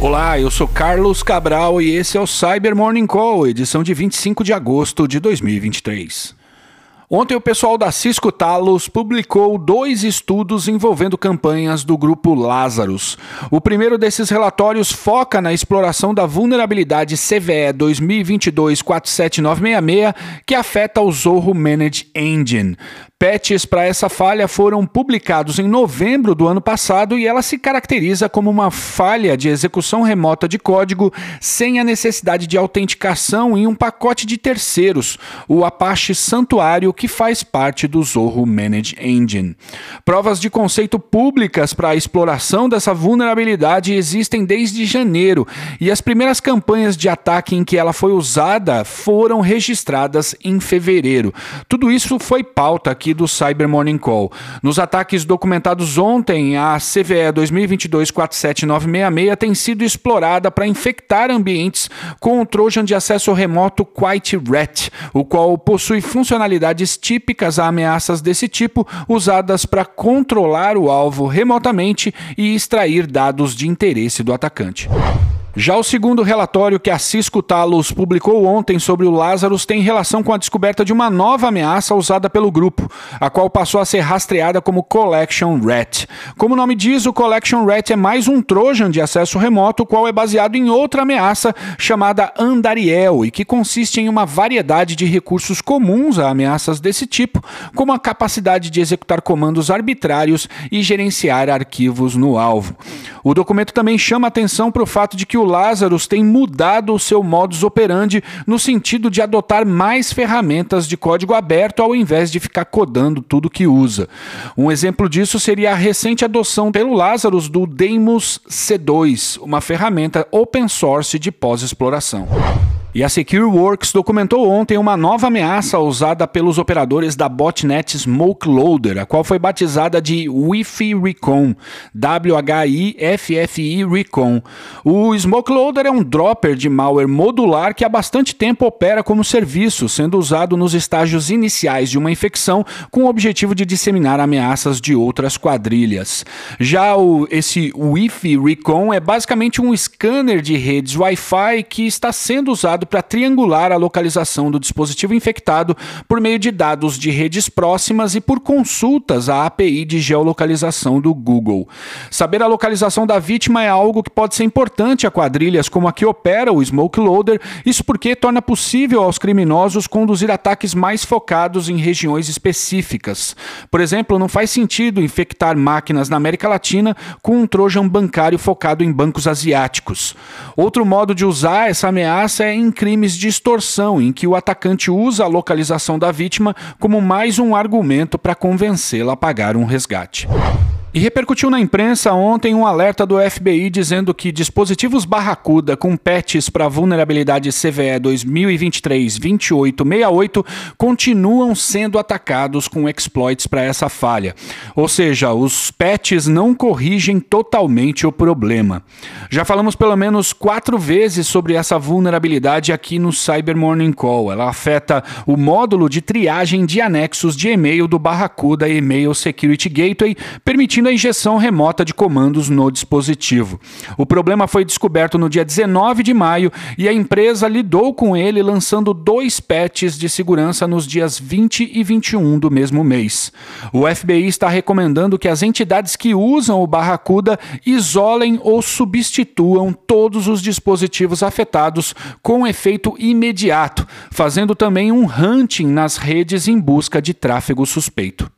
Olá, eu sou Carlos Cabral e esse é o Cyber Morning Call, edição de 25 de agosto de 2023. Ontem o pessoal da Cisco Talos publicou dois estudos envolvendo campanhas do grupo Lazarus. O primeiro desses relatórios foca na exploração da vulnerabilidade CVE 2022-47966 que afeta o Zorro Managed Engine. Patches para essa falha foram publicados em novembro do ano passado e ela se caracteriza como uma falha de execução remota de código sem a necessidade de autenticação em um pacote de terceiros, o Apache Santuário, que faz parte do Zorro Managed Engine. Provas de conceito públicas para a exploração dessa vulnerabilidade existem desde janeiro e as primeiras campanhas de ataque em que ela foi usada foram registradas em fevereiro. Tudo isso foi pauta aqui do Cyber Morning Call. Nos ataques documentados ontem, a CVE 2022-47966 tem sido explorada para infectar ambientes com o Trojan de acesso remoto Quite Rat, o qual possui funcionalidades típicas a ameaças desse tipo, usadas para controlar o alvo remotamente e extrair dados de interesse do atacante. Já o segundo relatório que a Cisco Talos publicou ontem sobre o Lazarus tem relação com a descoberta de uma nova ameaça usada pelo grupo, a qual passou a ser rastreada como Collection Rat. Como o nome diz, o Collection Rat é mais um Trojan de acesso remoto, qual é baseado em outra ameaça chamada Andariel e que consiste em uma variedade de recursos comuns a ameaças desse tipo, como a capacidade de executar comandos arbitrários e gerenciar arquivos no alvo. O documento também chama atenção para o fato de que o Lazarus tem mudado o seu modus operandi no sentido de adotar mais ferramentas de código aberto ao invés de ficar codando tudo que usa. Um exemplo disso seria a recente adoção pelo Lazarus do Deimos C2, uma ferramenta open source de pós-exploração. E a SecureWorks documentou ontem uma nova ameaça usada pelos operadores da botnet Smoke Loader, a qual foi batizada de Wi-Fi Recon, W-H-I-F-F-I Recon. O Smoke Loader é um dropper de malware modular que há bastante tempo opera como serviço, sendo usado nos estágios iniciais de uma infecção com o objetivo de disseminar ameaças de outras quadrilhas. Já o, esse Wi-Fi Recon é basicamente um scanner de redes Wi-Fi que está sendo usado para triangular a localização do dispositivo infectado por meio de dados de redes próximas e por consultas à API de geolocalização do Google. Saber a localização da vítima é algo que pode ser importante a quadrilhas como a que opera o Smoke Loader, isso porque torna possível aos criminosos conduzir ataques mais focados em regiões específicas. Por exemplo, não faz sentido infectar máquinas na América Latina com um trojan bancário focado em bancos asiáticos. Outro modo de usar essa ameaça é em crimes de extorsão, em que o atacante usa a localização da vítima como mais um argumento para convencê-la a pagar um resgate. E repercutiu na imprensa ontem um alerta do FBI dizendo que dispositivos Barracuda com patches para vulnerabilidade CVE 2023-2868 continuam sendo atacados com exploits para essa falha. Ou seja, os patches não corrigem totalmente o problema. Já falamos pelo menos quatro vezes sobre essa vulnerabilidade aqui no Cyber Morning Call. Ela afeta o módulo de triagem de anexos de e-mail do Barracuda Email Security Gateway, permitindo permitindo a injeção remota de comandos no dispositivo. O problema foi descoberto no dia 19 de maio e a empresa lidou com ele lançando dois patches de segurança nos dias 20 e 21 do mesmo mês. O FBI está recomendando que as entidades que usam o Barracuda isolem ou substituam todos os dispositivos afetados com efeito imediato, fazendo também um hunting nas redes em busca de tráfego suspeito.